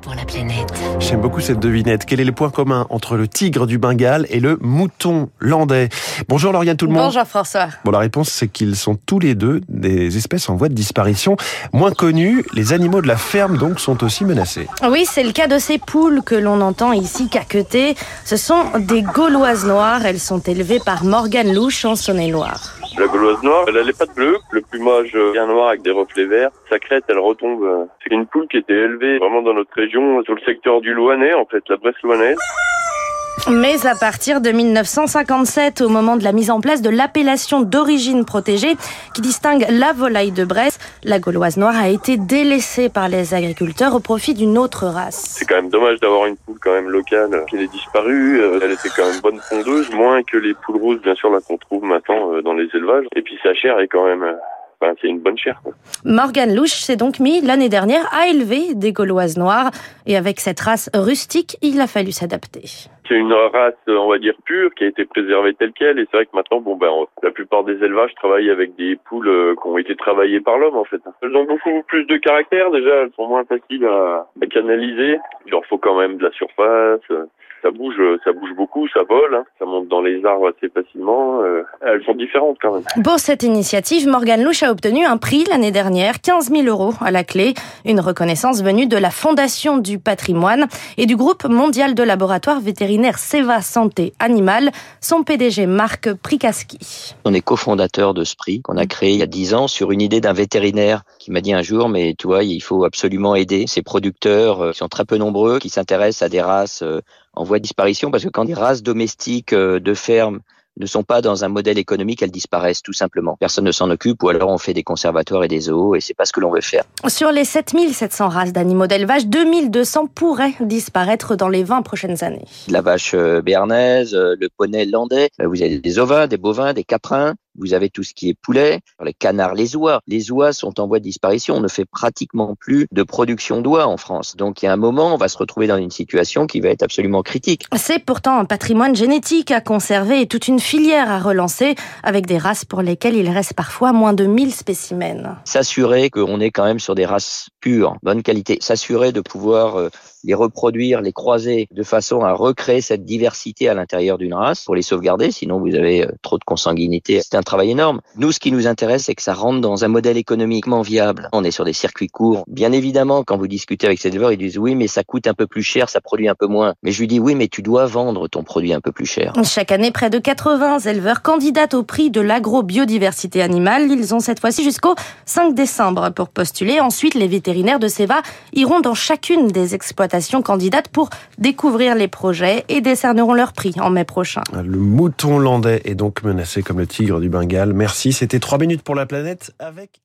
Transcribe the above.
pour la planète. J'aime beaucoup cette devinette. Quel est le point commun entre le tigre du Bengale et le mouton landais? Bonjour Lauriane tout le monde. Bonjour François. Bon, la réponse c'est qu'ils sont tous les deux des espèces en voie de disparition. Moins connues, les animaux de la ferme donc sont aussi menacés. Oui, c'est le cas de ces poules que l'on entend ici caqueter. Ce sont des gauloises noires. Elles sont élevées par Morgane Louche en Saône-et-Loire. La gauloise noire, elle a les pattes bleues, le plumage bien noir avec des reflets verts. Sa crête, elle retombe. C'est une poule qui était élevée vraiment dans notre région, sur le secteur du Loinet, en fait, la Bresse louanaise. Mais à partir de 1957, au moment de la mise en place de l'appellation d'origine protégée qui distingue la volaille de Bresse, la gauloise noire a été délaissée par les agriculteurs au profit d'une autre race. C'est quand même dommage d'avoir une poule quand même locale qui est disparue. Euh, Elle était quand même bonne fondeuse, moins que les poules roses, bien sûr, là qu'on trouve maintenant euh, dans les élevages. Et puis sa chair est quand même... Enfin, c'est une bonne chair. Quoi. Morgane Louche s'est donc mis l'année dernière à élever des gauloises noires et avec cette race rustique, il a fallu s'adapter. C'est une race, euh, on va dire, pure, qui a été préservée telle qu'elle. Et c'est vrai que maintenant, bon, ben, la plupart des élevages travaillent avec des poules euh, qui ont été travaillées par l'homme, en fait. Elles ont beaucoup plus de caractère, déjà. Elles sont moins faciles à, à canaliser. Il leur faut quand même de la surface. Ça bouge, euh, ça bouge beaucoup, ça vole, hein. ça monte dans les arbres assez facilement. euh, elles sont différentes quand même. Pour cette initiative, Morgane Louche a obtenu un prix l'année dernière, 15 000 euros à la clé, une reconnaissance venue de la Fondation du patrimoine et du groupe mondial de laboratoires vétérinaires Seva Santé Animale, son PDG Marc Prikaski. On est cofondateur de ce prix qu'on a créé il y a dix ans sur une idée d'un vétérinaire qui m'a dit un jour, mais tu vois, il faut absolument aider ces producteurs euh, qui sont très peu nombreux, qui s'intéressent à des races euh, en voie de disparition, parce que quand des races domestiques euh, de ferme ne sont pas dans un modèle économique, elles disparaissent tout simplement. Personne ne s'en occupe, ou alors on fait des conservatoires et des zoos, et c'est pas ce que l'on veut faire. Sur les 7700 races d'animaux d'élevage, 2200 pourraient disparaître dans les 20 prochaines années. La vache euh, béarnaise, euh, le poney landais, vous avez des ovins, des bovins, des caprins, vous avez tout ce qui est poulet, les canards, les oies. Les oies sont en voie de disparition. On ne fait pratiquement plus de production d'oies en France. Donc il y a un moment, on va se retrouver dans une situation qui va être absolument critique. C'est pourtant un patrimoine génétique à conserver et toute une filière à relancer avec des races pour lesquelles il reste parfois moins de 1000 spécimens. S'assurer qu'on est quand même sur des races pures, bonne qualité. S'assurer de pouvoir euh, les reproduire, les croiser de façon à recréer cette diversité à l'intérieur d'une race pour les sauvegarder. Sinon, vous avez euh, trop de consanguinité. C'est un travail énorme. Nous, ce qui nous intéresse, c'est que ça rentre dans un modèle économiquement viable. On est sur des circuits courts. Bien évidemment, quand vous discutez avec ces éleveurs, ils disent oui, mais ça coûte un peu plus cher, ça produit un peu moins. Mais je lui dis oui, mais tu dois vendre ton produit un peu plus cher. Chaque année, près de 80 éleveurs candidatent au prix de l'agrobiodiversité animale. Ils ont cette fois-ci jusqu'au 5 décembre pour postuler. Ensuite, les vétérinaires de Seva iront dans chacune des exploitations candidates pour découvrir les projets et décerneront leur prix en mai prochain. Le mouton landais est donc menacé comme le tigre du Bengale. Merci, c'était 3 minutes pour la planète avec.